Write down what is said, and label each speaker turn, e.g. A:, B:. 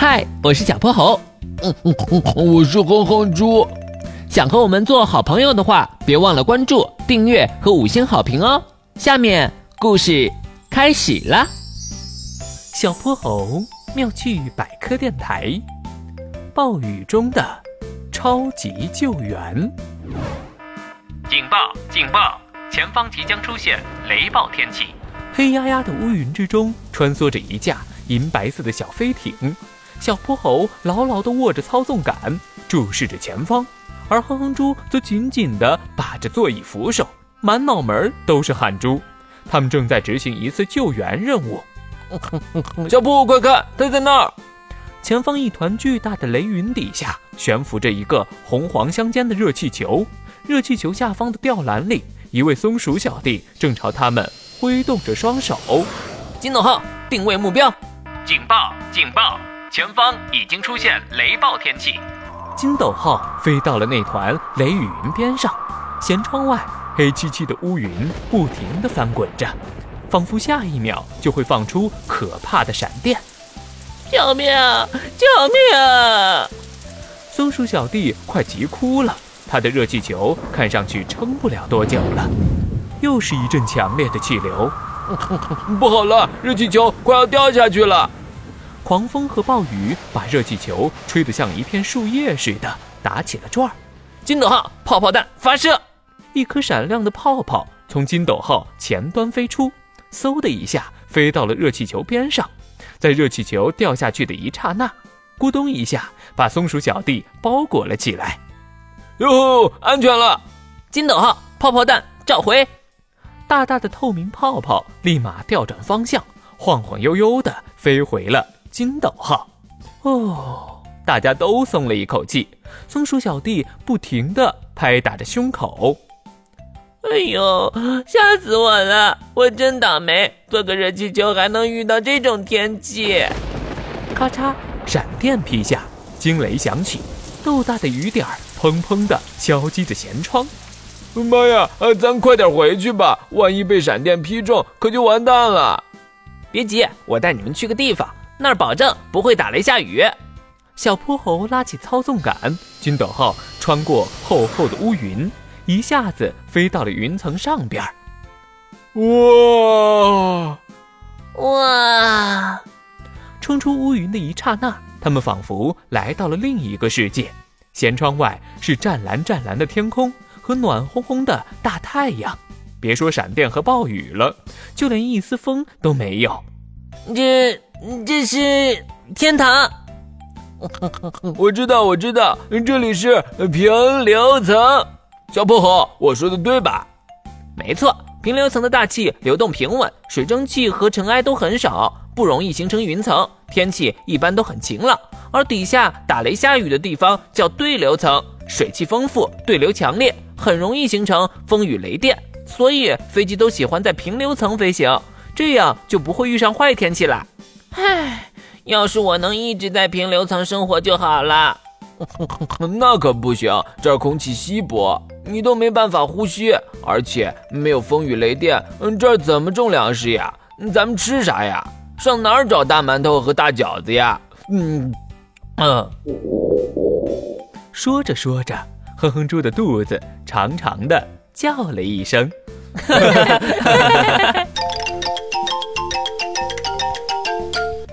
A: 嗨，我是小泼猴。
B: 嗯嗯嗯，我是哼哼猪。
A: 想和我们做好朋友的话，别忘了关注、订阅和五星好评哦。下面故事开始了。
C: 小泼猴妙趣百科电台，暴雨中的超级救援。
D: 警报！警报！前方即将出现雷暴天气。
C: 黑压压的乌云之中，穿梭着一架银白色的小飞艇。小泼猴牢牢地握着操纵杆，注视着前方，而哼哼猪则紧紧地把着座椅扶手，满脑门都是汗珠。他们正在执行一次救援任务。
B: 小布，快看，他在那儿！
C: 前方一团巨大的雷云底下，悬浮着一个红黄相间的热气球。热气球下方的吊篮里，一位松鼠小弟正朝他们挥动着双手。
A: 金斗号定位目标，
D: 警报！警报！前方已经出现雷暴天气。
C: 金斗号飞到了那团雷雨云边上，舷窗外黑漆漆的乌云不停地翻滚着，仿佛下一秒就会放出可怕的闪电。
A: 救命！救命！
C: 松鼠小弟快急哭了，他的热气球看上去撑不了多久了。又是一阵强烈的气流，
B: 不好了，热气球快要掉下去了！
C: 狂风和暴雨把热气球吹得像一片树叶似的，打起了转儿。
A: 金斗号泡泡弹发射，
C: 一颗闪亮的泡泡从金斗号前端飞出，嗖的一下飞到了热气球边上，在热气球掉下去的一刹那，咕咚一下把松鼠小弟包裹了起来。
B: 哟，安全了！
A: 金斗号泡泡弹召回，
C: 大大的透明泡泡立马调转方向，晃晃悠悠地飞回了。金斗号，哦，大家都松了一口气。松鼠小弟不停地拍打着胸口，
E: 哎呦，吓死我了！我真倒霉，坐个热气球还能遇到这种天气。
C: 咔嚓，闪电劈下，惊雷响起，豆大的雨点儿砰砰地敲击着舷窗。
B: 妈呀，呃，咱快点回去吧，万一被闪电劈中，可就完蛋了。
A: 别急，我带你们去个地方。那儿保证不会打雷下雨。
C: 小泼猴拉起操纵杆，金斗号穿过厚厚的乌云，一下子飞到了云层上边。
B: 哇
E: 哇！
C: 冲出乌云的一刹那，他们仿佛来到了另一个世界。舷窗外是湛蓝湛蓝的天空和暖烘烘的大太阳，别说闪电和暴雨了，就连一丝风都没有。
E: 这。这是天堂，
B: 我知道，我知道，这里是平流层。小泼猴，我说的对吧？
A: 没错，平流层的大气流动平稳，水蒸气和尘埃都很少，不容易形成云层，天气一般都很晴朗。而底下打雷下雨的地方叫对流层，水汽丰富，对流强烈，很容易形成风雨雷电，所以飞机都喜欢在平流层飞行，这样就不会遇上坏天气啦。
E: 唉，要是我能一直在平流层生活就好了。
B: 那可不行，这儿空气稀薄，你都没办法呼吸，而且没有风雨雷电，嗯，这儿怎么种粮食呀？咱们吃啥呀？上哪儿找大馒头和大饺子呀？嗯
C: 嗯。说着说着，哼哼猪的肚子长长的叫了一声。